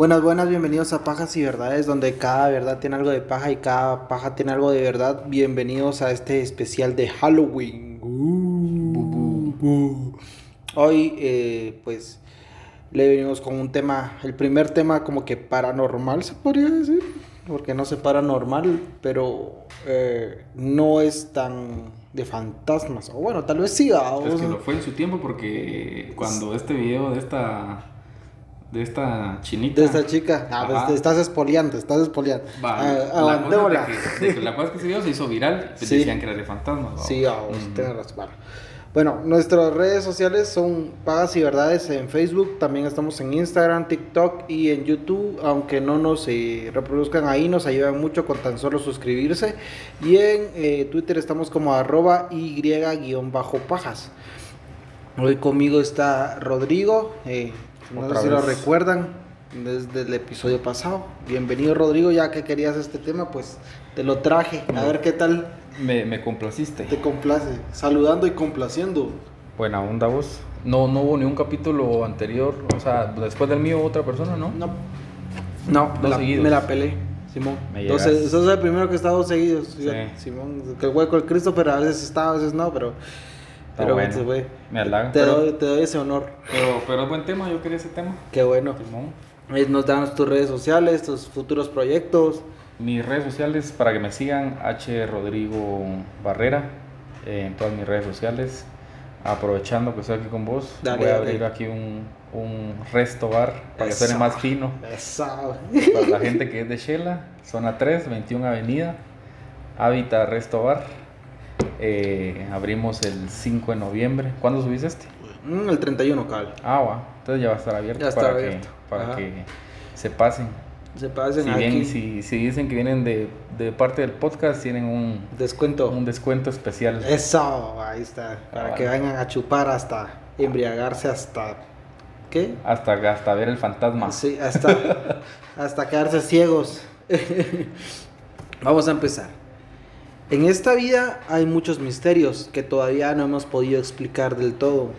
Buenas, buenas, bienvenidos a Pajas y Verdades, donde cada verdad tiene algo de paja y cada paja tiene algo de verdad. Bienvenidos a este especial de Halloween. Uh, uh. Hoy, eh, pues, le venimos con un tema, el primer tema como que paranormal, se podría decir, porque no se paranormal, pero eh, no es tan de fantasmas, o bueno, tal vez sí. Es que lo fue en su tiempo porque cuando este video de esta de esta chinita. De esta chica. Ah, pues te estás espoliando, estás espoliando. Va, ah, la, cosa que, que la cosa que se vio se hizo viral, pues decían que era de fantasmas. Sí, tienes razón. Bueno, nuestras redes sociales son Pagas y Verdades en Facebook, también estamos en Instagram, TikTok y en YouTube, aunque no nos eh, reproduzcan ahí, nos ayudan mucho con tan solo suscribirse. Y en eh, Twitter estamos como arroba y-pajas. Hoy conmigo está Rodrigo, eh, no sé si lo recuerdan desde el episodio pasado. Bienvenido Rodrigo, ya que querías este tema, pues te lo traje. A ver qué tal. Me, me complaciste. Te complace. Saludando y complaciendo. Buena onda vos. No, no hubo ni un capítulo anterior, o sea, después del mío otra persona, ¿no? No. No, me la, me la pelé. Simón. Entonces, eso es el primero que he estado seguidos. Sí. Simón, que el hueco el Christopher a veces está, a veces no, pero pero bueno, Me halaga. Te, doy, te, doy, ese honor. Pero, pero es buen tema, yo quería ese tema. Qué bueno. Nos dan tus redes sociales, tus futuros proyectos. Mis redes sociales, para que me sigan, H. Rodrigo Barrera, eh, en todas mis redes sociales. Aprovechando que estoy aquí con vos, voy a abrir aquí un, un resto bar para que suene más fino. Eso. Para la gente que es de Shela, zona 3, 21 Avenida, Habita Resto Bar. Eh, abrimos el 5 de noviembre. ¿Cuándo subiste este? Mm, el 31, cal. Ah, va. Entonces ya va a estar abierto ya para, abierto. Que, para que se pasen. Se pasen si, aquí. si, si, dicen que vienen de, de, parte del podcast, tienen un descuento. Un descuento especial. Eso, ahí está. Para que vengan a chupar hasta embriagarse hasta. ¿Qué? Hasta, hasta ver el fantasma. Sí, hasta, hasta quedarse ciegos. Vamos a empezar. En esta vida hay muchos misterios que todavía no hemos podido explicar del todo.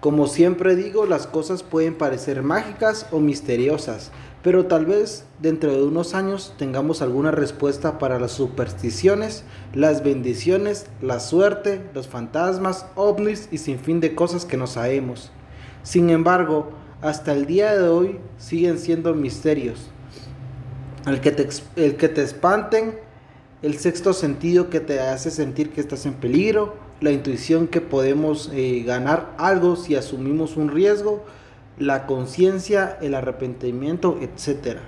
Como siempre digo, las cosas pueden parecer mágicas o misteriosas, pero tal vez dentro de unos años tengamos alguna respuesta para las supersticiones, las bendiciones, la suerte, los fantasmas, ovnis y sin fin de cosas que no sabemos. Sin embargo, hasta el día de hoy siguen siendo misterios. El que te, el que te espanten el sexto sentido que te hace sentir que estás en peligro, la intuición que podemos eh, ganar algo si asumimos un riesgo, la conciencia, el arrepentimiento, etc.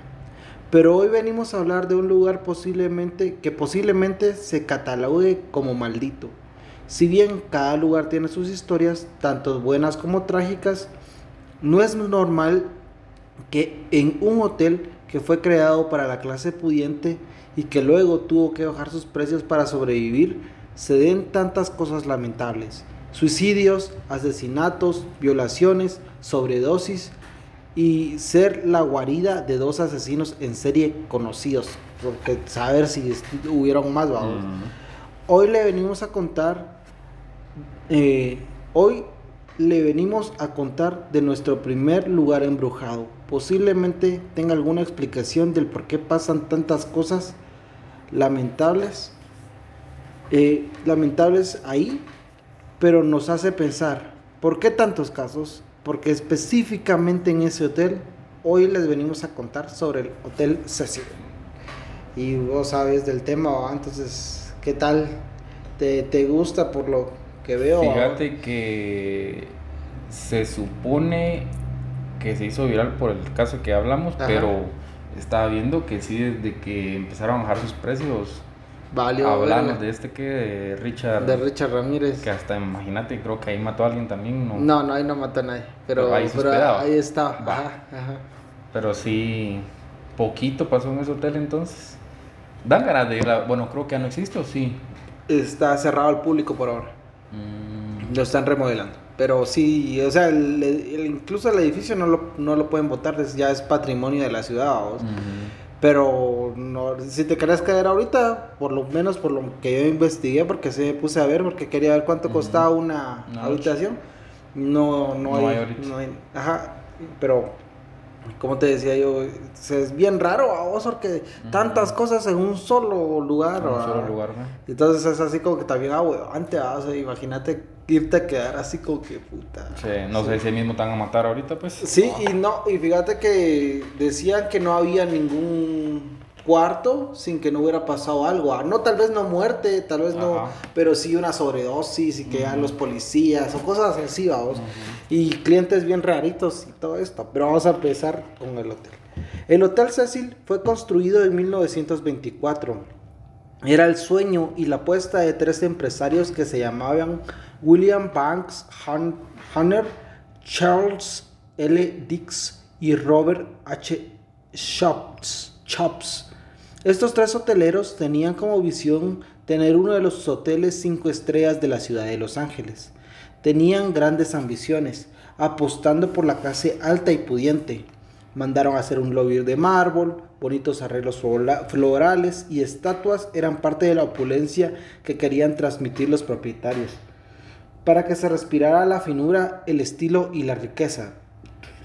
Pero hoy venimos a hablar de un lugar posiblemente que posiblemente se catalogue como maldito. Si bien cada lugar tiene sus historias, tanto buenas como trágicas, no es normal que en un hotel que fue creado para la clase pudiente y que luego tuvo que bajar sus precios para sobrevivir, se den tantas cosas lamentables. Suicidios, asesinatos, violaciones, sobredosis y ser la guarida de dos asesinos en serie conocidos. Porque saber si hubieron más, vamos. Hoy le venimos a contar, eh, hoy le venimos a contar de nuestro primer lugar embrujado. Posiblemente tenga alguna explicación del por qué pasan tantas cosas lamentables, eh, lamentables ahí, pero nos hace pensar, ¿por qué tantos casos? Porque específicamente en ese hotel, hoy les venimos a contar sobre el Hotel Cecil. Y vos sabes del tema, entonces, ¿qué tal? ¿Te, te gusta por lo que veo? Fíjate que se supone que se hizo viral por el caso que hablamos, pero estaba viendo que sí, desde que empezaron a bajar sus precios, Valió, hablamos de este que de Richard. De Richard Ramírez. Que hasta imagínate, creo que ahí mató a alguien también. No, no, no ahí no mató a nadie. Pero, ahí, ahí estaba. Ajá, Pero sí, poquito pasó en ese hotel entonces. Dan ganas de ir Bueno, creo que ya no existe o sí. Está cerrado al público por ahora. Mm. Lo están remodelando. Pero sí, o sea, incluso el edificio no lo, no lo pueden votar, ya es patrimonio de la ciudad. Pero no, si te querés caer ahorita, por lo menos por lo que yo investigué, porque se me puse a ver, porque quería ver cuánto costaba una habitación, no, no, hay, no, hay, Ajá, pero como te decía yo, es bien raro a vos porque tantas cosas en un solo lugar. En un solo lugar, Entonces es así como que también, ah, antes, imagínate irte a quedar así como que puta. Sí, no sé si mismo te van a matar ahorita, pues. Sí, y no, y fíjate que decían que no había ningún cuarto sin que no hubiera pasado algo. Ah, no, tal vez no muerte, tal vez no, pero sí una sobredosis y que ya los policías o cosas así, vamos. Y clientes bien raritos y todo esto. Pero vamos a empezar con el hotel. El Hotel Cecil fue construido en 1924. Era el sueño y la apuesta de tres empresarios que se llamaban William Banks Hunter, Charles L. Dix y Robert H. Chops. Estos tres hoteleros tenían como visión tener uno de los hoteles cinco estrellas de la ciudad de Los Ángeles. Tenían grandes ambiciones, apostando por la clase alta y pudiente. Mandaron hacer un lobby de mármol, bonitos arreglos florales y estatuas eran parte de la opulencia que querían transmitir los propietarios, para que se respirara la finura, el estilo y la riqueza.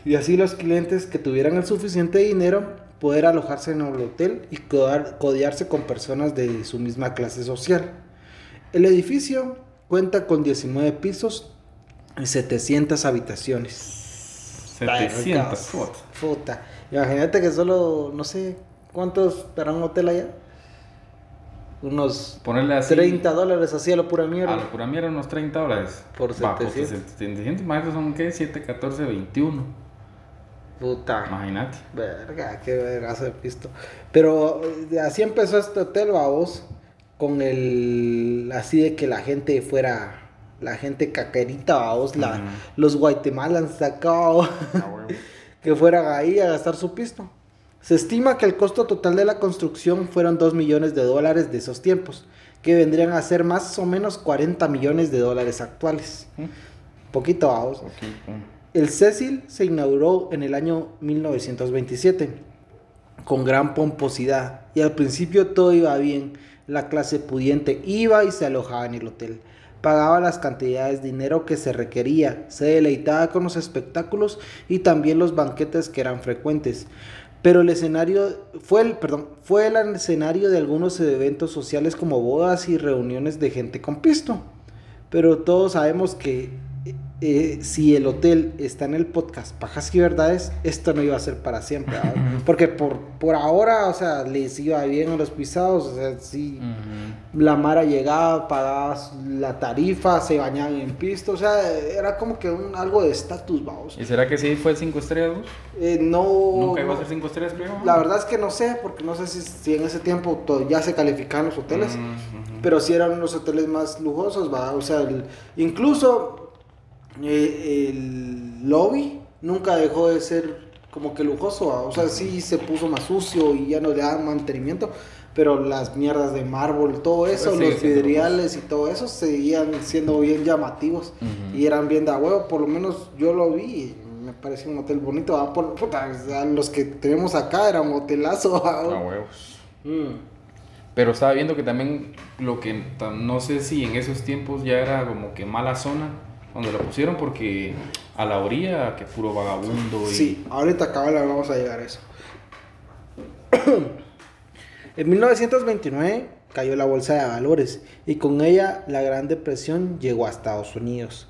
Y así los clientes que tuvieran el suficiente dinero poder alojarse en el hotel y codearse con personas de su misma clase social. El edificio cuenta con 19 pisos y 700 habitaciones. 700, puta. Imagínate que solo, no sé, ¿cuántos para un hotel allá? Unos Ponerle así, 30 dólares así a la pura mierda. A la pura mierda, unos 30 dólares. Por 700. Va, pues 700 son qué? 7, 14, 21. Puta. Imagínate. Verga, qué verga he visto. Pero eh, así empezó este hotel, vos. Con el. Así de que la gente fuera. La gente caquerita, vos. La, Los guatemalans sacado. Ah, que fueran ahí a gastar su pisto. Se estima que el costo total de la construcción fueron 2 millones de dólares de esos tiempos. Que vendrían a ser más o menos 40 millones de dólares actuales. Poquito, vamos. Poquito. El Cecil se inauguró en el año 1927 con gran pomposidad y al principio todo iba bien. La clase pudiente iba y se alojaba en el hotel, pagaba las cantidades de dinero que se requería, se deleitaba con los espectáculos y también los banquetes que eran frecuentes. Pero el escenario fue el, perdón, fue el escenario de algunos eventos sociales como bodas y reuniones de gente con pisto. Pero todos sabemos que eh, si el hotel está en el podcast Pajas y Verdades, esto no iba a ser para siempre. Porque por, por ahora, o sea, les iba bien a los pisados. O sea, si la Mara llegaba, pagaba la tarifa, se bañaban en pisto. O sea, era como que un, algo de estatus, vamos. ¿Y será que sí fue 5 estrellas? Eh, no. ¿Nunca iba a ser 5 estrellas, creo? La verdad es que no sé, porque no sé si, si en ese tiempo ya se calificaban los hoteles. Pero sí eran los hoteles más lujosos, va. O sea, incluso eh, el lobby nunca dejó de ser como que lujoso, o sea, sí se puso más sucio y ya no le daban mantenimiento, pero las mierdas de mármol, todo eso, los vidriales y todo eso seguían siendo bien llamativos y eran bien de huevo, por lo menos yo lo vi. Me pareció un hotel bonito. Por, los que tenemos acá era un hotelazo. A huevos. Mm. Pero estaba viendo que también lo que no sé si en esos tiempos ya era como que mala zona donde lo pusieron porque a la orilla, que puro vagabundo. Y... Sí, ahorita acaba vamos a llegar a eso. en 1929 cayó la bolsa de valores y con ella la Gran Depresión llegó a Estados Unidos.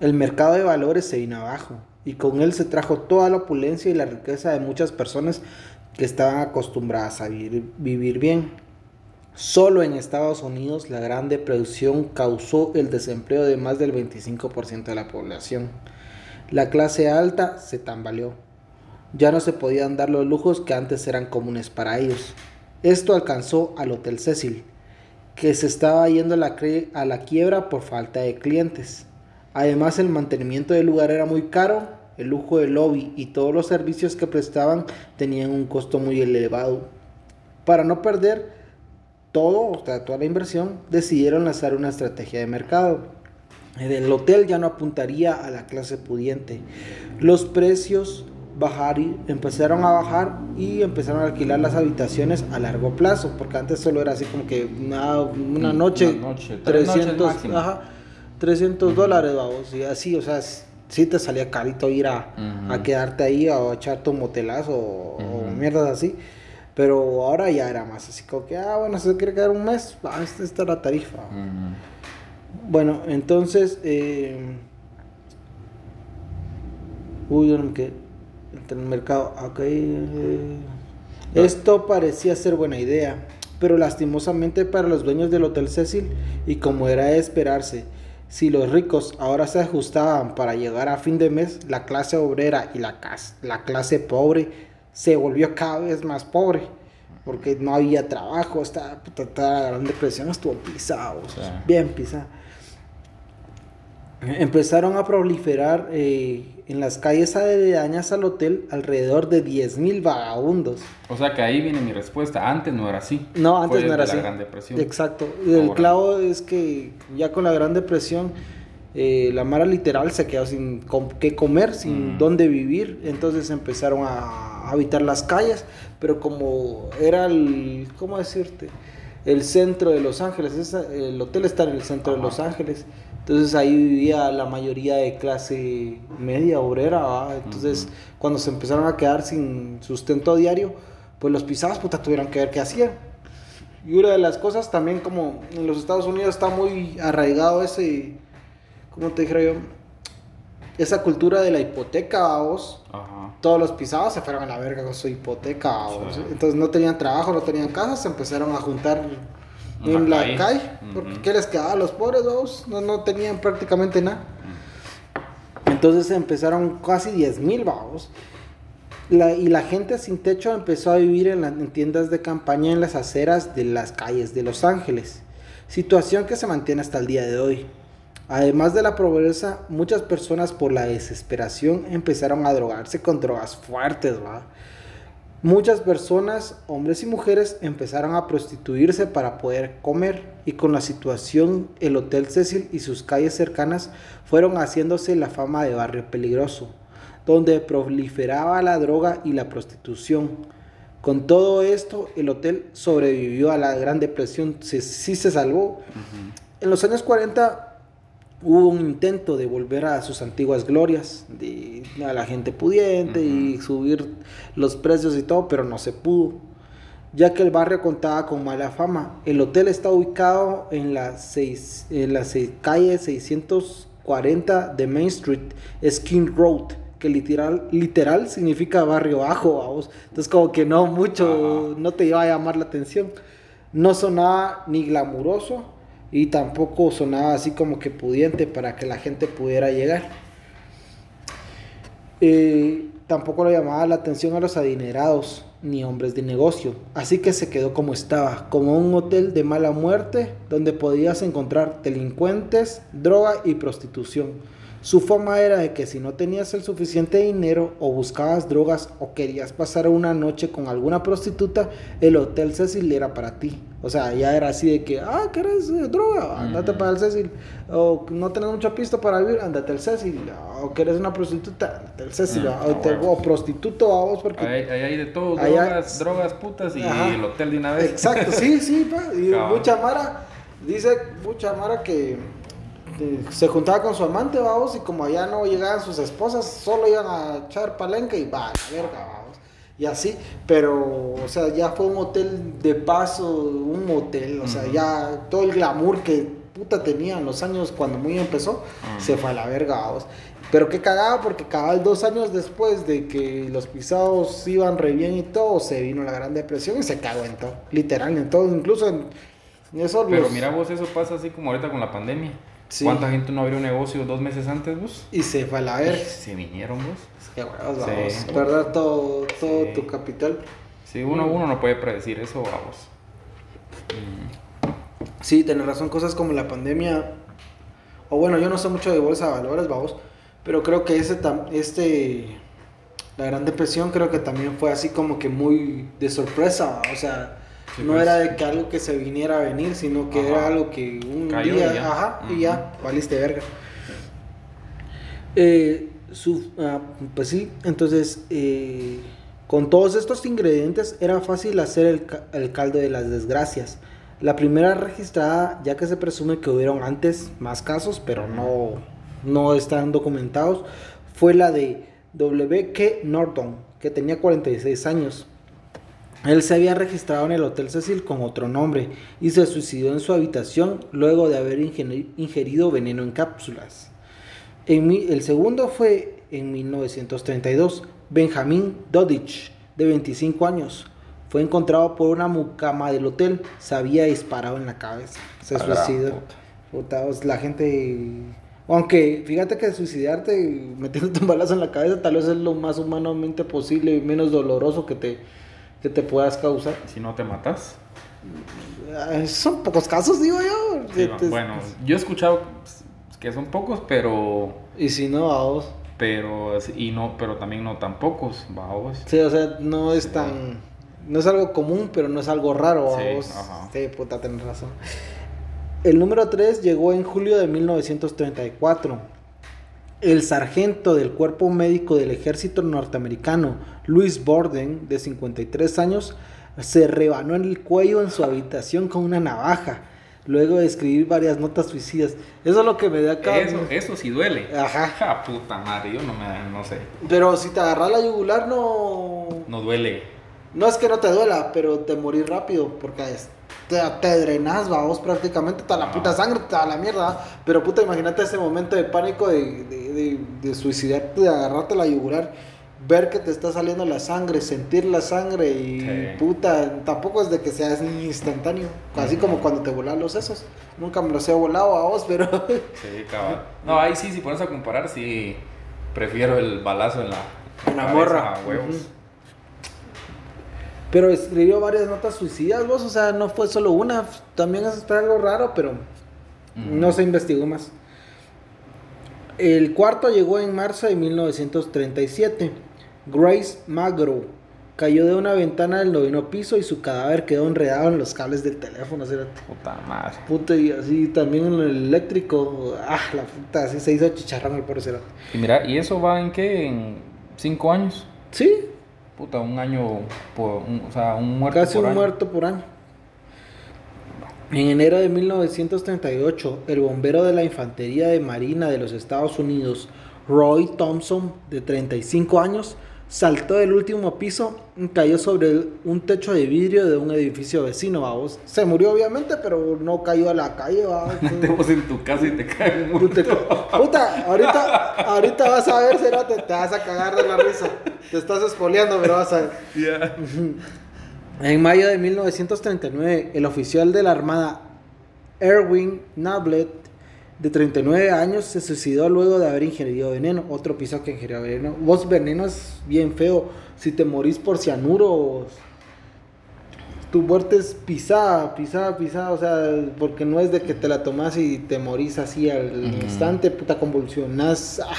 El mercado de valores se vino abajo y con él se trajo toda la opulencia y la riqueza de muchas personas que estaban acostumbradas a vivir, vivir bien. Solo en Estados Unidos la gran depresión causó el desempleo de más del 25% de la población. La clase alta se tambaleó. Ya no se podían dar los lujos que antes eran comunes para ellos. Esto alcanzó al Hotel Cecil, que se estaba yendo a la, a la quiebra por falta de clientes. Además el mantenimiento del lugar era muy caro, el lujo del lobby y todos los servicios que prestaban tenían un costo muy elevado. Para no perder todo, o sea, toda la inversión, decidieron lanzar una estrategia de mercado. El hotel ya no apuntaría a la clase pudiente. Los precios bajaron, empezaron a bajar y empezaron a alquilar las habitaciones a largo plazo, porque antes solo era así como que una, noche, 300, 300 dólares, vamos, y así, o sea, sí te salía carito ir a, quedarte ahí o echarte un motelazo o, mierdas así. Pero ahora ya era más así como que, ah, bueno, si se quiere quedar un mes, ah, esta, esta es la tarifa. Bueno, entonces, eh, uy, que entre el mercado, ok. Eh, esto parecía ser buena idea, pero lastimosamente para los dueños del Hotel Cecil, y como era de esperarse, si los ricos ahora se ajustaban para llegar a fin de mes, la clase obrera y la, la clase pobre se volvió cada vez más pobre. Porque no había trabajo, esta, la Gran Depresión estuvo pisado, bien pisado. Empezaron a proliferar eh, en las calles aledañas al hotel alrededor de 10.000 vagabundos. O sea que ahí viene mi respuesta. Antes no era así. No, antes no era así. La Gran Depresión. Exacto. el clavo es que ya con la Gran Depresión eh, la Mara literal se quedó sin qué comer, sin mm. dónde vivir. Entonces empezaron a habitar las calles. Pero como era el, ¿cómo decirte? El centro de Los Ángeles. el hotel está en el centro de Los Ángeles. Entonces ahí vivía la mayoría de clase media, obrera, Entonces cuando se empezaron a quedar sin sustento diario, pues los pisados puta tuvieron que ver qué hacían. Y una de las cosas también como en los Estados Unidos está muy arraigado ese, ¿cómo te dijera yo? Esa cultura de la hipoteca, vos. Todos los pisados se fueron a la verga con su hipoteca, Entonces no tenían trabajo, no tenían casa, se empezaron a juntar en la calle, porque ¿qué les quedaba a los pobres dos? No, no tenían prácticamente nada. Entonces empezaron casi 10 mil y la gente sin techo empezó a vivir en, las, tiendas de campaña en las aceras de las calles de Los Ángeles. Situación que se mantiene hasta el día de hoy. Además de la pobreza, muchas personas por la desesperación empezaron a drogarse con drogas fuertes, ¿va? Muchas personas, hombres y mujeres, empezaron a prostituirse para poder comer y con la situación el Hotel Cecil y sus calles cercanas fueron haciéndose la fama de barrio peligroso, donde proliferaba la droga y la prostitución. Con todo esto, el hotel sobrevivió a la Gran Depresión, sí, se salvó. En los años 40 hubo un intento de volver a sus antiguas glorias, de a la gente pudiente y subir los precios y todo, pero no se pudo, ya que el barrio contaba con mala fama. El hotel está ubicado en la, seis, en la calle 640 de Main Street, Skin Road, que literal, literal significa barrio bajo, vamos. Entonces como que no mucho, no te iba a llamar la atención. No sonaba ni glamuroso, y tampoco sonaba así como que pudiente para que la gente pudiera llegar. Eh, tampoco le llamaba la atención a los adinerados ni hombres de negocio, así que se quedó como estaba, como un hotel de mala muerte donde podías encontrar delincuentes, droga y prostitución. Su fama era de que si no tenías el suficiente dinero o buscabas drogas o querías pasar una noche con alguna prostituta, el Hotel Cecil era para ti. O sea, ya era así de que, ah, ¿quieres eh, droga? Andate para el Cecil. O no tenés mucha pista para vivir, andate al Cecil. O quieres una prostituta, andate al Cecil. Ah, o, prostituto a vos porque... Ahí, hay de todo, drogas, drogas, putas y el hotel de una vez. Exacto, sí, sí, pa. Y mucha Mara, dice mucha Mara que se juntaba con su amante, vamos, y como allá no llegaban sus esposas, solo iban a echar palenque y va, la verga, vamos. Y así, pero, o sea, ya fue un hotel de paso, un motel, o sea, ya todo el glamour que puta tenía en los años cuando muy empezó, se fue a la verga, vamos. Pero qué cagaba, porque cabal dos años después de que los pisados iban re bien y todo, se vino la Gran Depresión y se cagó en todo, literal, en todo, incluso en, eso. Pero mira vos, eso pasa así como ahorita con la pandemia. ¿Cuánta gente no abrió un negocio dos meses antes, vos? Y se fue a la ver. Se vinieron, vos. Qué huevos, vamos. Perder todo, todo tu capital. Sí, uno, uno no puede predecir eso, vamos. Sí, tenés razón. Cosas como la pandemia. O bueno, yo no sé mucho de bolsa de valores, vamos. Pero creo que ese, este. La Gran Depresión creo que también fue así como que muy de sorpresa. O sea no pues. era de que algo que se viniera a venir, sino que era algo que un día, ya. ajá, y ya, valiste verga. Eh, ah, pues sí, entonces, eh, con todos estos ingredientes era fácil hacer el, el, caldo de las desgracias. La primera registrada, ya que se presume que hubieron antes más casos, pero no, no están documentados, fue la de W.K. Norton, que tenía 46 años. Él se había registrado en el Hotel Cecil con otro nombre y se suicidó en su habitación luego de haber ingerido veneno en cápsulas. En el segundo fue en 1932, Benjamin Dodich, de 25 años. Fue encontrado por una mucama del hotel, se había disparado en la cabeza, se suicidó. la gente aunque fíjate que suicidarte metiéndote un balazo en la cabeza tal vez es lo más humanamente posible y menos doloroso que te, que te puedas causar. Si no te matas. Son pocos casos, digo yo. bueno, yo he escuchado que son pocos, pero... Y si no, vos. Pero, y no, pero también no tan pocos, vos. Sí, o sea, no es tan... No es algo común, pero no es algo raro, vos. Sí, puta, tenés razón. El número 3 llegó en julio de 1934. El sargento del cuerpo médico del ejército norteamericano, Louis Borden, de 53 años, se rebanó en el cuello en su habitación con una navaja, luego de escribir varias notas suicidas. Eso es lo que me da acá. Eso, eso sí duele. Ajá. puta madre, yo no, me, no sé. Pero si te agarras la yugular, no. No duele. No es que no te duela, pero te morís rápido, porque es te, te drenas, vos prácticamente, toda la puta sangre, toda la mierda. Pero puta, imagínate ese momento de pánico de, de, de, suicidarte, de agarrarte la yugular, ver que te está saliendo la sangre, sentir la sangre y puta, tampoco es de que sea instantáneo. Así como cuando te volan los sesos. Nunca me los he volado a vos, pero. Sí, cabrón. No, ahí sí, si pones a comparar, sí, prefiero el balazo en la. En la morra. huevos. Pero escribió varias notas suicidas, vos, o sea, no fue solo una, también es algo raro, pero no se investigó más. El cuarto llegó en marzo de 1937. Grace Magro cayó de una ventana del noveno piso y su cadáver quedó enredado en los cables del teléfono. Puta madre. Puta, y así también en el eléctrico. Ah, la puta, así se hizo chicharrón el pobre Y mira, ¿y eso va en qué? ¿En cinco años? Sí, puta, un año, por, un, o sea, un muerto Casi un muerto por año. En enero de 1938, el bombero de la Infantería de Marina de los Estados Unidos, Roy Thompson, de 35 años, saltó del último piso y cayó sobre un techo de vidrio de un edificio vecino, vamos. Se murió obviamente, pero no cayó a la calle, vamos. Te en tu casa y te cae Puta, ahorita, ahorita vas a ver, Cerote, te vas a cagar de la risa. Te estás espoleando, pero vas a ver. En mayo de 1939, el oficial de la Armada Erwin Nablet de 39 años, se suicidó luego de haber ingerido veneno. Otro piso que ingirió veneno. Vos, veneno es bien feo. Si te morís por cianuro, tu muerte es pisada, pisada, pisada. O sea, porque no es de que te la tomas y te morís así al instante, puta, convulsionás. Ah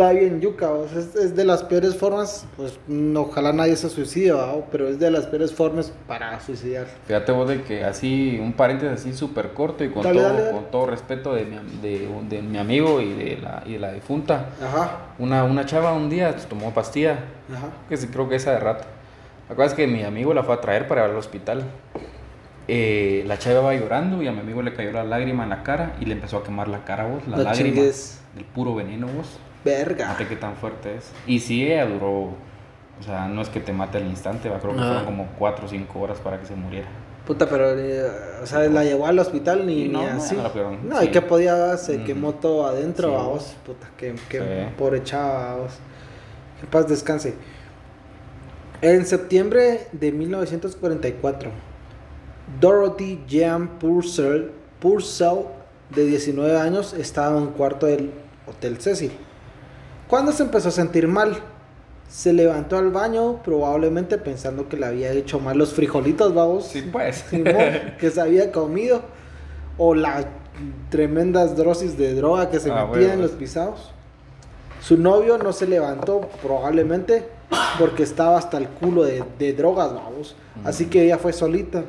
está bien yuca, es, de las peores formas, pues ojalá nadie se suicide, pero es de las peores formas para suicidar. Fíjate vos de que así, un paréntesis así súper corto y con, todo, con todo respeto de mi, de, mi amigo y de la, y de la difunta. Una, una chava un día tomó pastilla, que creo que esa de rato. Acuerdas que mi amigo la fue a traer para ir al hospital. Eh, la chava iba llorando y a mi amigo le cayó la lágrima en la cara y le empezó a quemar la cara vos, la lágrima del puro veneno vos. Verga. Fíjate qué tan fuerte es. Y sí, ella duró. O sea, no es que te mate al instante, va, creo que fueron como 4 o 5 horas para que se muriera. Puta, pero, eh, o sea, la llevó al hospital ni, no, así. No, no y que podía, se quemó todo adentro, vamos. Puta, que, que pobre chava, vamos. Que paz descanse. En septiembre de 1944, Dorothy Jean Purcell, Purcell, de 19 años, estaba en un cuarto del Hotel Cecil cuando se empezó a sentir mal, se levantó al baño, probablemente pensando que le había hecho mal los frijolitos, vamos. Sí, pues. que se había comido. O las tremendas dosis de droga que se ah, metía en los pisados. Su novio no se levantó, probablemente, porque estaba hasta el culo de, drogas, vamos. Así que ella fue solita.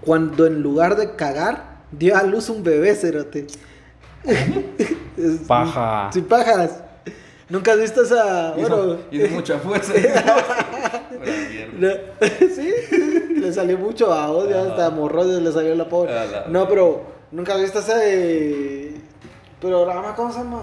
Cuando en lugar de cagar, dio a luz un bebé, cerote. Paja. Sin pajas. ¿Nunca has visto esa.? Bueno. Hizo, mucha fuerza. sí, le salió mucho a vos, ya hasta morro le salió la pobre. No, pero nunca has visto ese. programa, ¿cómo se llama?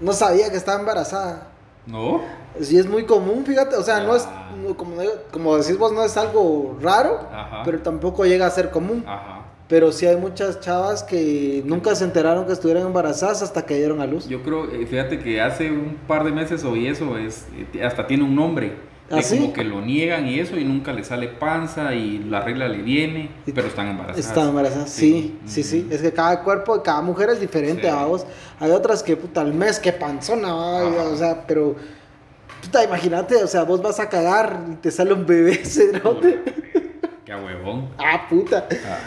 No sabía que estaba embarazada. ¿No? Sí, es muy común, fíjate. O sea, no es, ah. como, como decís vos, no es algo raro, pero tampoco llega a ser común. Ajá. Pero sí hay muchas chavas que nunca se enteraron que estuvieran embarazadas hasta que dieron a luz. Yo creo, eh, fíjate que hace un par de meses oí eso, es, eh, hasta tiene un nombre. ¿Ah, como que lo niegan y eso y nunca le sale panza y la regla le viene, pero están embarazadas. Están embarazadas, sí, sí, sí. Es que cada cuerpo de cada mujer es diferente, vamos. Hay otras que, puta, al mes, que panzona, o sea, pero... Puta, imagínate, o sea, vos vas a cagar y te sale un bebé, cerote. Qué huevón. Ah, puta. Ah.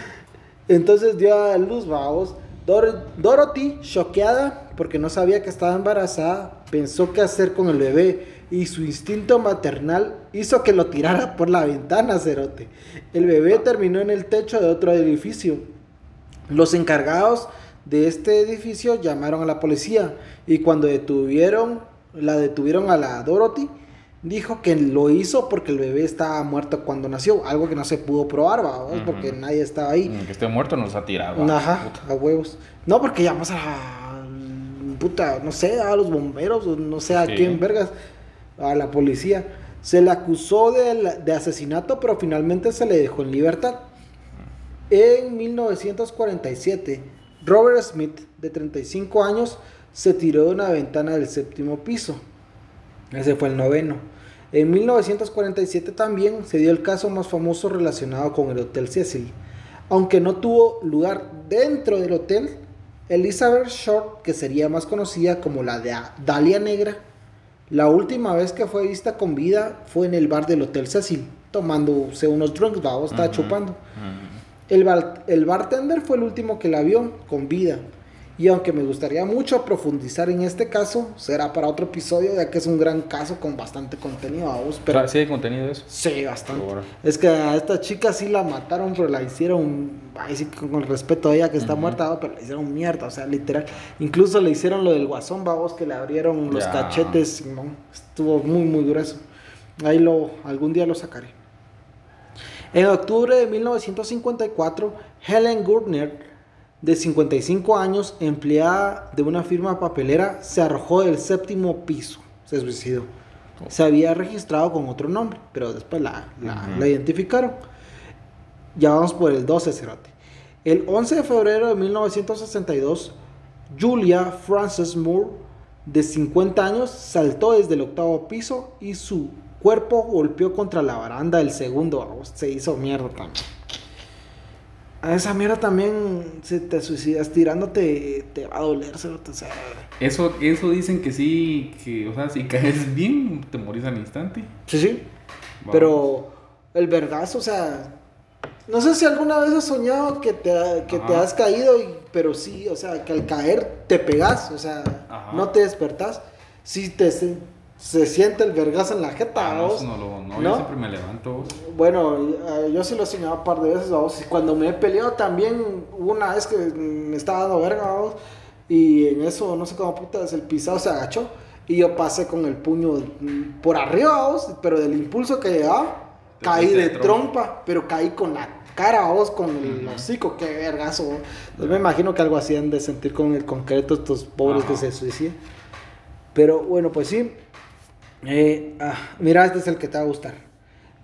Entonces dio a luz, vamos. Dorothy, choqueada porque no sabía que estaba embarazada, pensó qué hacer con el bebé y su instinto maternal hizo que lo tirara por la ventana, cerote. El bebé terminó en el techo de otro edificio. Los encargados de este edificio llamaron a la policía y cuando detuvieron, la detuvieron a la Dorothy, dijo que lo hizo porque el bebé estaba muerto cuando nació, algo que no se pudo probar, porque nadie estaba ahí. Que esté muerto nos ha tirado. Ajá, a huevos. No, porque llamamos a puta, no sé, a los bomberos, no sé a quién vergas, a la policía. Se le acusó de, de, asesinato, pero finalmente se le dejó en libertad. En 1947, Robert Smith, de 35 años, se tiró de una ventana del séptimo piso. Ese fue el noveno. En 1947 también se dio el caso más famoso relacionado con el Hotel Cecil. Aunque no tuvo lugar dentro del hotel, Elizabeth Short, que sería más conocida como la de Dalia Negra, la última vez que fue vista con vida fue en el bar del Hotel Cecil, tomándose unos drinks, estaba chupando. el, el bartender fue el último que la vio con vida. Y aunque me gustaría mucho profundizar en este caso, será para otro episodio, ya que es un gran caso con bastante contenido. Vamos, pero... ¿Sí hay contenido de eso? Sí, bastante. Es que a esta chica sí la mataron, pero la hicieron, ay, sí, con el respeto a ella que está muerta, pero la hicieron mierda, o sea, literal. Incluso le hicieron lo del guasón, vamos, que le abrieron los cachetes, ¿no? estuvo muy, muy grueso. Ahí lo, algún día lo sacaré. En octubre de 1954, Helen Gurner de 55 años, empleada de una firma papelera, se arrojó del séptimo piso, se suicidó. Se había registrado con otro nombre, pero después la, la, identificaron. Ya vamos por el 12 cerote. El 11 de febrero de 1962, Julia Frances Moore, de 50 años, saltó desde el octavo piso y su cuerpo golpeó contra la baranda del segundo. Se hizo mierda también a esa mierda también, si te suicidas tirándote, te va a doler, o sea. Eso, eso dicen que sí, que, o sea, si caes bien, te morís al instante. Sí, sí. Pero el vergazo, o sea, no sé si alguna vez has soñado que te, que te has caído, pero sí, o sea, que al caer te pegas, o sea, no te despertás. Sí te, se siente el vergazo en la jeta, ah, no, no, no, yo siempre me levanto. Bueno, eh, yo sí lo he soñado un par de veces, vos. Y cuando me he peleado también, una vez que me estaba dando verga, vos. Y en eso, no sé cómo putas, el pisado se agachó. Y yo pasé con el puño por arriba, vos, pero del impulso que llevaba, caí de trompa, pero caí con la cara, vos, con el hocico, qué vergazo. Vos. me imagino que algo así han de sentir con el concreto estos pobres que se suicidan. Pero bueno, pues sí, eh, ah, mira, este es el que te va a gustar.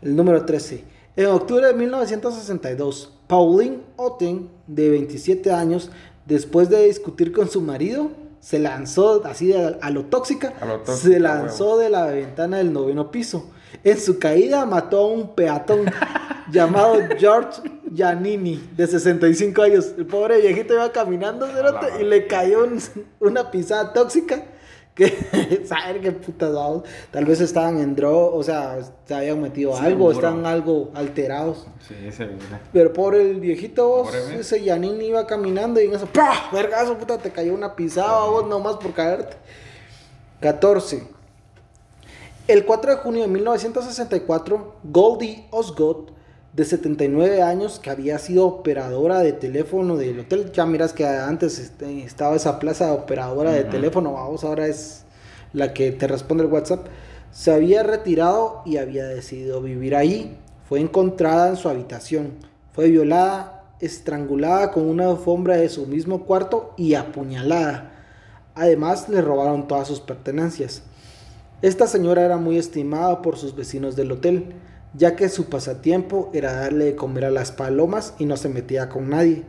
El número 13. En octubre de 1962, Pauline Otten, de 27 años, después de discutir con su marido, se lanzó así a, lo tóxica, se lanzó de la ventana del noveno piso. En su caída mató a un peatón llamado George Giannini, de 65 años. El pobre viejito iba caminando y le cayó una pisada tóxica que saber qué putas tal vez estaban en droga, o sea, se habían metido algo, están algo alterados. Sí, seguro. Pero por el viejito, vos, ese Yanin iba caminando y en eso, ¡pah! Vergazo, puta, te cayó una pisada, vos nomás por caerte. 14. El 4 de junio de 1964, Goldie Osgood de 79 años que había sido operadora de teléfono del hotel. Ya miras que antes este, estaba esa plaza operadora de teléfono, vamos, ahora es la que te responde el WhatsApp. Se había retirado y había decidido vivir ahí. Fue encontrada en su habitación. Fue violada, estrangulada con una alfombra de su mismo cuarto y apuñalada. Además, le robaron todas sus pertenencias. Esta señora era muy estimada por sus vecinos del hotel, ya que su pasatiempo era darle de comer a las palomas y no se metía con nadie.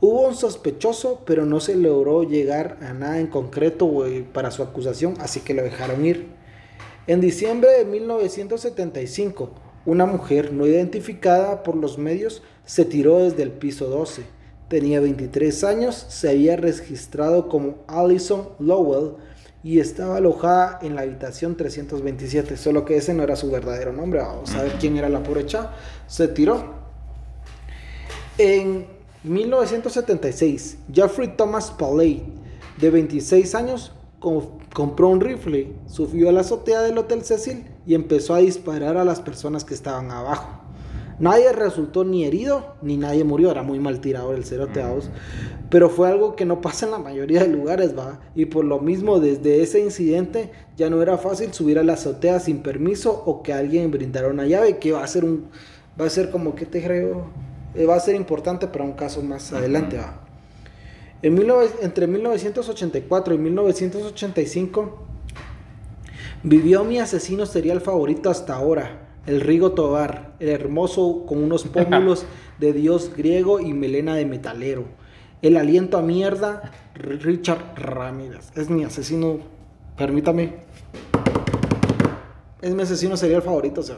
Hubo un sospechoso, pero no se logró llegar a nada en concreto para su acusación, así que lo dejaron ir. En diciembre de 1975, una mujer no identificada por los medios se tiró desde el piso 12. Tenía 23 años, se había registrado como Allison Lowell y estaba alojada en la habitación 327, solo que ese no era su verdadero nombre. Vamos a ver quién era la pobre Se tiró. En 1976, Jeffrey Thomas Paley, de 26 años, compró un rifle, subió a la azotea del Hotel Cecil y empezó a disparar a las personas que estaban abajo. Nadie resultó ni herido ni nadie murió, era muy mal tirado el ceroteados, pero fue algo que no pasa en la mayoría de lugares, va. Y por lo mismo, desde ese incidente ya no era fácil subir a la azotea sin permiso o que alguien brindara una llave, que va a ser un, va a ser como que te creo, eh, va a ser importante para un caso más adelante, va. En entre 1984 y 1985 vivió mi asesino serial favorito hasta ahora, el Rigo Tobar, el hermoso con unos pómulos de dios griego y melena de metalero. El aliento a mierda, Richard Ramírez. Es mi asesino, permítame. Es mi asesino serial favorito, Sí,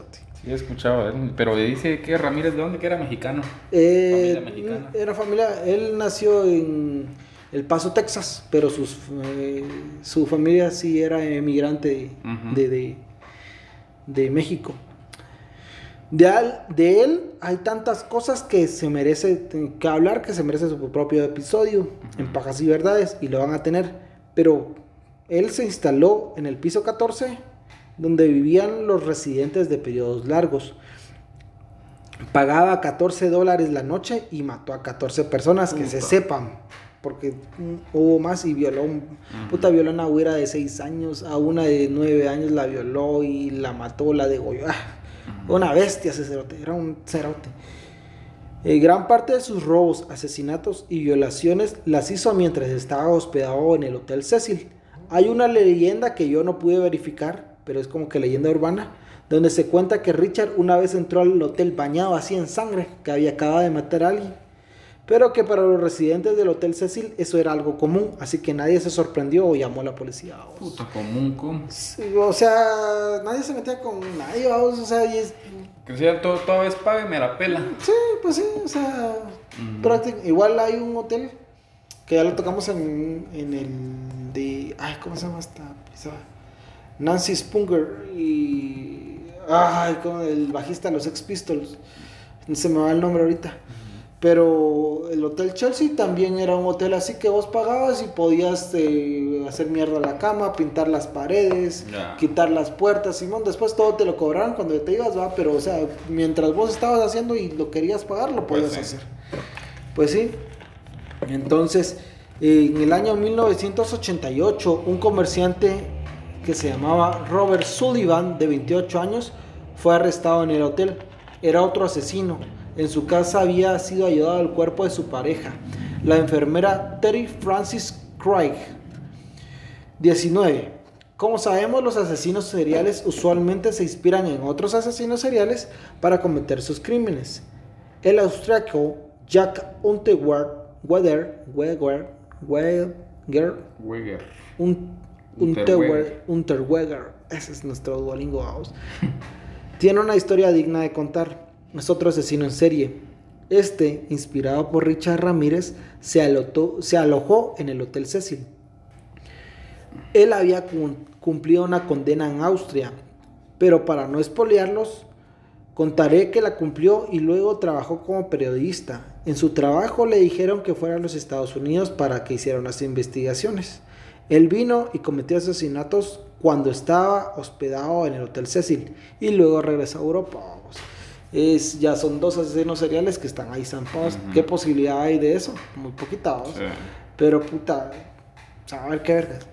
he escuchado, pero dice que Ramírez, ¿de dónde? Que era mexicano. Eh, Era familia, él nació en el Paso, Texas, pero sus, eh, su familia sí era emigrante de, de, México. De, de, él hay tantas cosas que se merece que hablar, que se merece su propio episodio en Pajas y Verdades y lo van a tener. Pero él se instaló en el piso 14, donde vivían los residentes de periodos largos. Pagaba 14 dólares la noche y mató a 14 personas, que se sepan porque hubo más y violó, puta, violó a una güera de 6 años, a una de 9 años la violó y la mató, la degolló. Ah, una bestia ese cerote, era un cerote. Eh, gran parte de sus robos, asesinatos y violaciones las hizo mientras estaba hospedado en el Hotel Cecil. Hay una leyenda que yo no pude verificar, pero es como que leyenda urbana, donde se cuenta que Richard una vez entró al hotel bañado así en sangre, que había acabado de matar a alguien pero que para los residentes del Hotel Cecil eso era algo común, así que nadie se sorprendió o llamó a la policía. Puta, común, ¿cómo? o sea, nadie se metía con nadie, vamos, o sea, y es... Que sea, todo, todo es pague, me la pela. Sí, pues sí, o sea, igual hay un hotel que ya lo tocamos en, en el de, ay, ¿cómo se llama esta Nancy Spunger y, ay, con el bajista de los Ex Pistols, se me va el nombre ahorita. Pero el Hotel Chelsea también era un hotel así que vos pagabas y podías eh, hacer mierda a la cama, pintar las paredes, quitar las puertas, Simón. Después todo te lo cobraron cuando te ibas, va. Pero, o sea, mientras vos estabas haciendo y lo querías pagar, lo pues podías hacer. Pues sí. Entonces, en el año 1988, un comerciante que se llamaba Robert Sullivan, de 28 años, fue arrestado en el hotel. Era otro asesino en su casa había sido ayudado al cuerpo de su pareja, la enfermera Terry Francis Craig. 19. Como sabemos, los asesinos seriales usualmente se inspiran en otros asesinos seriales para cometer sus crímenes. El austriaco Jack Unterweger, Weger, Weger, Weger, Unterweger, Unterweger, ese es nuestro Duolingo tiene una historia digna de contar es otro asesino en serie. Este, inspirado por Richard Ramírez, se, alojó en el Hotel Cecil. Él había cumplido una condena en Austria, pero para no espolearlos, contaré que la cumplió y luego trabajó como periodista. En su trabajo le dijeron que fuera a los Estados Unidos para que hicieran las investigaciones. Él vino y cometió asesinatos cuando estaba hospedado en el Hotel Cecil y luego regresó a Europa es, ya son dos asesinos seriales que están ahí zampados. ¿Qué posibilidad hay de eso? Muy poquita, Pero puta, a ver qué vergas.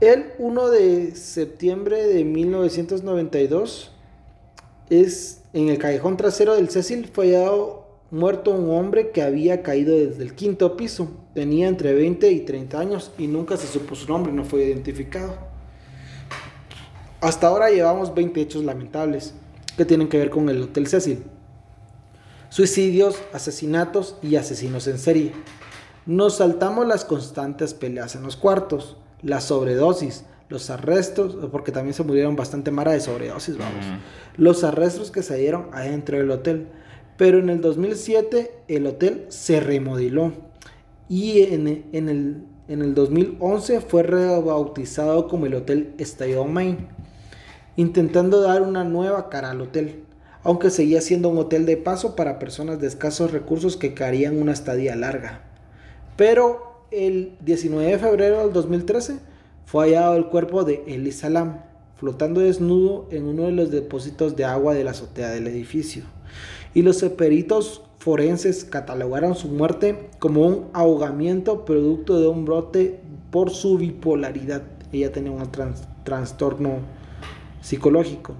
El 1 de septiembre de 1992 es en el callejón trasero del Cecil fue hallado muerto un hombre que había caído desde el quinto piso. Tenía entre 20 y 30 años y nunca se supo su nombre, no fue identificado. Hasta ahora llevamos 20 hechos lamentables que tienen que ver con el Hotel Cecil. Suicidios, asesinatos y asesinos en serie. Nos saltamos las constantes peleas en los cuartos, la sobredosis, los arrestos, porque también se murieron bastante mara de sobredosis, vamos. Los arrestos que se dieron adentro del hotel. Pero en el 2007 el hotel se remodeló y en, el, en el 2011 fue rebautizado como el Hotel Estadio Main, intentando dar una nueva cara al hotel, aunque seguía siendo un hotel de paso para personas de escasos recursos que querían una estadía larga. Pero el 19 de febrero del 2013 fue hallado el cuerpo de Eli Salam, flotando desnudo en uno de los depósitos de agua de la azotea del edificio y los peritos forenses catalogaron su muerte como un ahogamiento producto de un brote por su bipolaridad. Ella tenía un trastorno psicológico.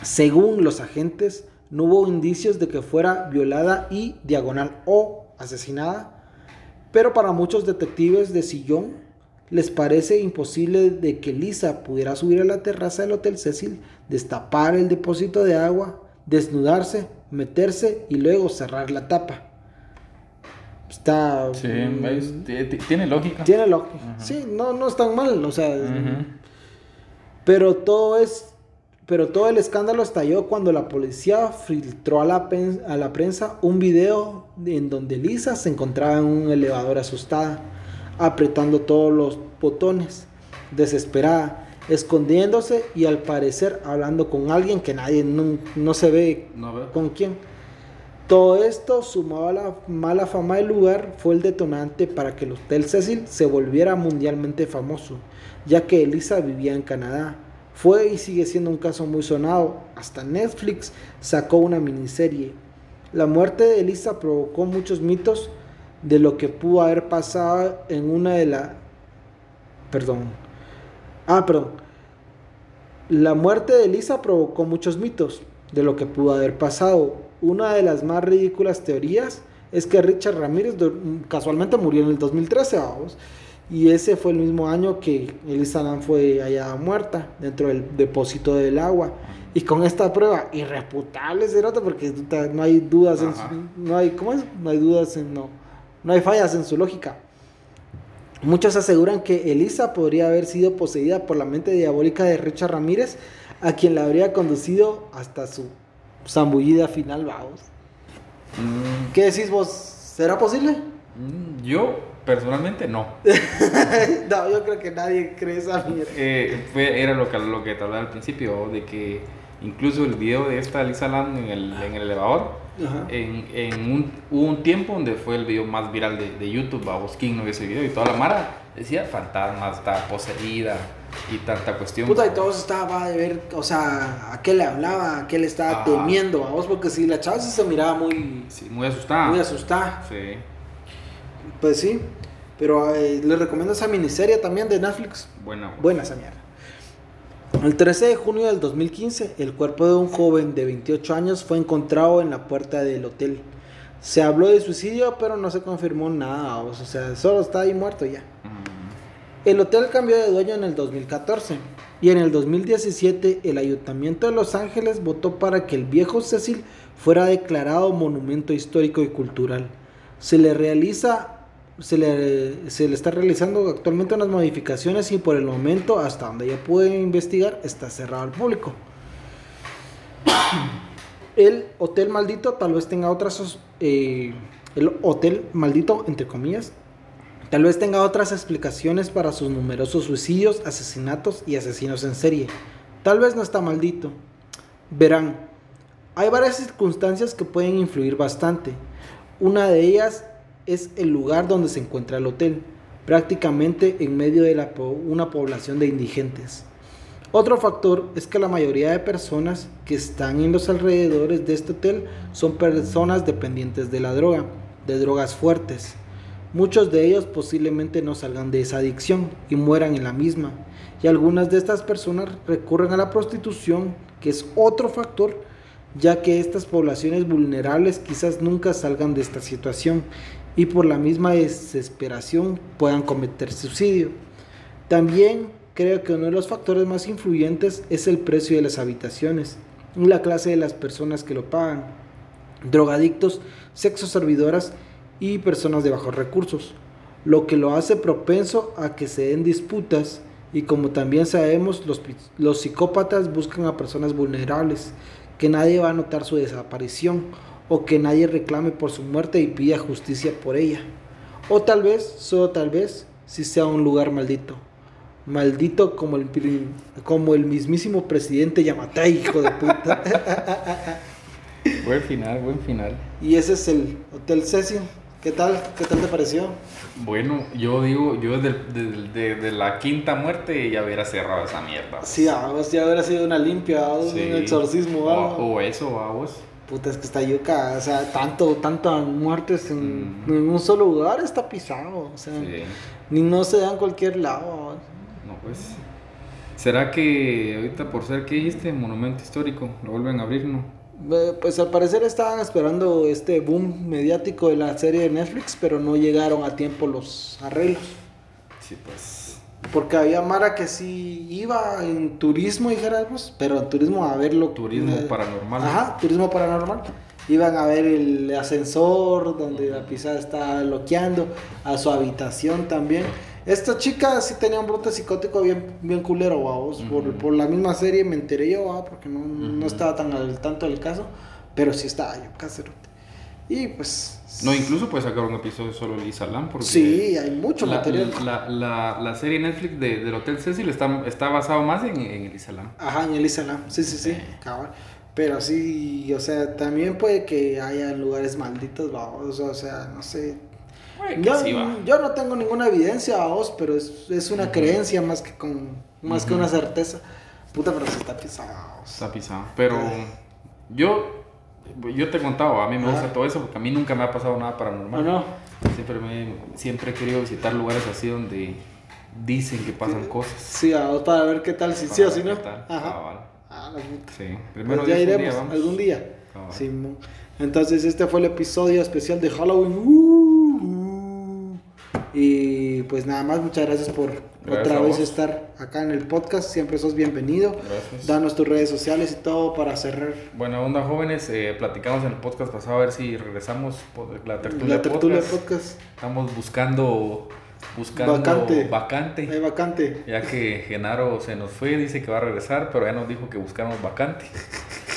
Según los agentes, no hubo indicios de que fuera violada y diagonal o asesinada, pero para muchos detectives de sillón les parece imposible de que Lisa pudiera subir a la terraza del Hotel Cecil, destapar el depósito de agua, desnudarse, meterse y luego cerrar la tapa. Está. Sí, tiene lógica. Tiene lógica. Sí, no, no es tan mal, o sea. Pero todo es. Pero todo el escándalo estalló cuando la policía filtró a la, a la prensa un video en donde Lisa se encontraba en un elevador asustada, apretando todos los botones, desesperada escondiéndose y al parecer hablando con alguien que nadie no, se ve, con quién. Todo esto, sumado a la mala fama del lugar, fue el detonante para que el Hotel Cecil se volviera mundialmente famoso, ya que Elisa vivía en Canadá. Fue y sigue siendo un caso muy sonado. Hasta Netflix sacó una miniserie. La muerte de Elisa provocó muchos mitos de lo que pudo haber pasado en una de las... Perdón, Ah, perdón. La muerte de Elisa provocó muchos mitos de lo que pudo haber pasado. Una de las más ridículas teorías es que Richard Ramírez casualmente murió en el 2013, vamos. Y ese fue el mismo año que Elisa Lam fue hallada muerta dentro del depósito del agua. Y con esta prueba irreputable, Cerota, porque no hay dudas en no hay, ¿cómo es? No hay dudas en, no, no hay fallas en su lógica. Muchos aseguran que Elisa podría haber sido poseída por la mente diabólica de Richard Ramírez, a quien la habría conducido hasta su zambullida final, vamos. Mm. ¿Qué decís vos? ¿Será posible? Mm, yo personalmente no. no, yo creo que nadie cree esa mierda. Eh, era lo que, lo que te hablaba al principio, de que incluso el video de esta Elisa Lam en el, en el elevador en, en un, hubo un tiempo donde fue el video más viral de, de YouTube, a King no ese video y toda la mara decía fantasmas, estaba poseída y tanta cuestión. Puta, y todos estaba de ver, o sea, a qué le hablaba, a qué le estaba temiendo a vos, porque si la chava se miraba muy... muy asustada. Muy asustada. Sí. Pues sí, pero eh, les recomiendo esa miniserie también de Netflix. Buena. Buena esa mierda. El 13 de junio del 2015, el cuerpo de un joven de 28 años fue encontrado en la puerta del hotel. Se habló de suicidio, pero no se confirmó nada, o sea, solo está ahí muerto ya. El hotel cambió de dueño en el 2014 y en el 2017 el Ayuntamiento de Los Ángeles votó para que el viejo Cecil fuera declarado monumento histórico y cultural. Se le realiza se le, se le está realizando actualmente unas modificaciones y por el momento, hasta donde ya pude investigar, está cerrado al público. El hotel maldito tal vez tenga otras... Eh, el hotel maldito, entre comillas, tal vez tenga otras explicaciones para sus numerosos suicidios, asesinatos y asesinos en serie. Tal vez no está maldito. Verán, hay varias circunstancias que pueden influir bastante. Una de ellas es el lugar donde se encuentra el hotel, prácticamente en medio de una población de indigentes. Otro factor es que la mayoría de personas que están en los alrededores de este hotel son personas dependientes de la droga, de drogas fuertes. Muchos de ellos posiblemente no salgan de esa adicción y mueran en la misma. Y algunas de estas personas recurren a la prostitución, que es otro factor ya que estas poblaciones vulnerables quizás nunca salgan de esta situación y por la misma desesperación puedan cometer suicidio. También creo que uno de los factores más influyentes es el precio de las habitaciones y la clase de las personas que lo pagan, drogadictos, sexo servidoras y personas de bajos recursos, lo que lo hace propenso a que se den disputas y como también sabemos, los, los psicópatas buscan a personas vulnerables, que nadie va a notar su desaparición o que nadie reclame por su muerte y pida justicia por ella. O tal vez, solo tal vez, si sea un lugar maldito. Maldito como el, como el mismísimo presidente Yamata, hijo de puta. buen final, buen final. Y ese es el Hotel Cecil. ¿Qué tal? ¿Qué tal te pareció? Bueno, yo digo, yo desde, la quinta muerte ya hubiera cerrado esa mierda. Sí, vos ya hubiera sido una limpia, un exorcismo. O, o, eso, vos. Puta, es que está yuca, o sea, tanto, tantas muertes en, un solo lugar está pisado, o sea, ni no se da en cualquier lado. No, pues. ¿Será que ahorita por ser que dijiste monumento histórico lo vuelven a abrir, no? Pues al parecer estaban esperando este boom mediático de la serie de Netflix, pero no llegaron a tiempo los arreglos. Sí, pues. Porque había Mara que sí iba en turismo, dijéramos, pero en turismo a verlo. Turismo paranormal. Ajá, turismo paranormal. Iban a ver el ascensor donde la pisada está bloqueando, a su habitación también. Esta chica sí tenía un brote psicótico bien, bien culero, vamos. por, la misma serie me enteré yo, porque no, estaba tan al tanto del caso. Pero sí estaba yo, caserote. Y pues. No, incluso puede sacar un episodio solo de Lisa Lam. Porque sí, hay mucho material. La, la, la, serie Netflix de, del Hotel Cecil está, está basado más en, en Elisa Lam. Ajá, en Elisa Lam. Sí, sí, sí. Pero sí, o sea, también puede que haya lugares malditos, vamos. O sea, no sé yo, no tengo ninguna evidencia a vos, pero es, es una creencia más que con más que una certeza. Puta, pero se está pisado. Está pisado. Pero yo, yo te he contado, a mí me gusta todo eso porque a mí nunca me ha pasado nada paranormal. no? Siempre, me, siempre he querido visitar lugares así donde dicen que pasan cosas. Sí, a vos para ver qué tal, si sí o si no. Ajá. Ah, ah, la puta. Sí, primero pues ya iremos algún día. Sí, entonces este fue el episodio especial de Halloween. Uh. Y pues nada más, muchas gracias por otra vez estar acá en el podcast. Siempre sos bienvenido. Gracias. Danos tus redes sociales y todo para cerrar. Buena onda, jóvenes. Eh, platicamos en el podcast pasado a ver si regresamos por la tertulia, la tertulia podcast. Estamos buscando buscando vacante. vacante. Hay vacante. Ya que Genaro se nos fue, dice que va a regresar, pero ya nos dijo que buscamos vacante.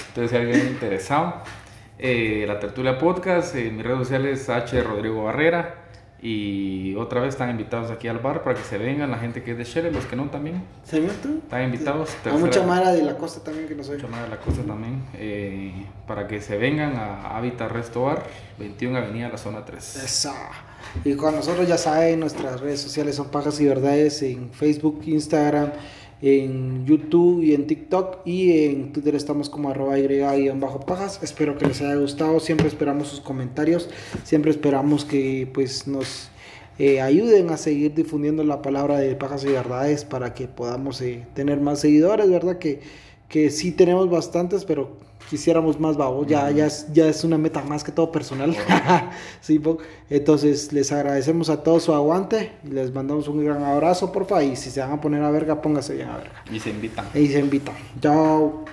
Entonces, si alguien interesado, eh, la tertulia podcast, en mis redes sociales, H. Rodrigo Barrera. Y otra vez están invitados aquí al bar para que se vengan la gente que es de Shell, los que no también. ¿Se Están invitados. Hay mucha mara de la costa también que no soy. Mucha mara de la costa también. Eh, para que se vengan a Habitat Resto Bar, 21 Avenida, la zona 3. Esa. Y con nosotros ya saben, nuestras redes sociales son Pajas y Verdades en Facebook, Instagram en YouTube y en TikTok y en Twitter estamos como arroba y-pajas. Espero que les haya gustado, siempre esperamos sus comentarios, siempre esperamos que pues nos eh, ayuden a seguir difundiendo la palabra de pajas y verdades para que podamos eh, tener más seguidores, ¿verdad? Que, que sí tenemos bastantes, pero quisiéramos más babos, ya, ya, es, ya es una meta más que todo personal. sí, entonces les agradecemos a todos su aguante y les mandamos un gran abrazo, porfa, y si se van a poner a verga, póngase bien a verga. Y se invitan. Y se invitan. Chao.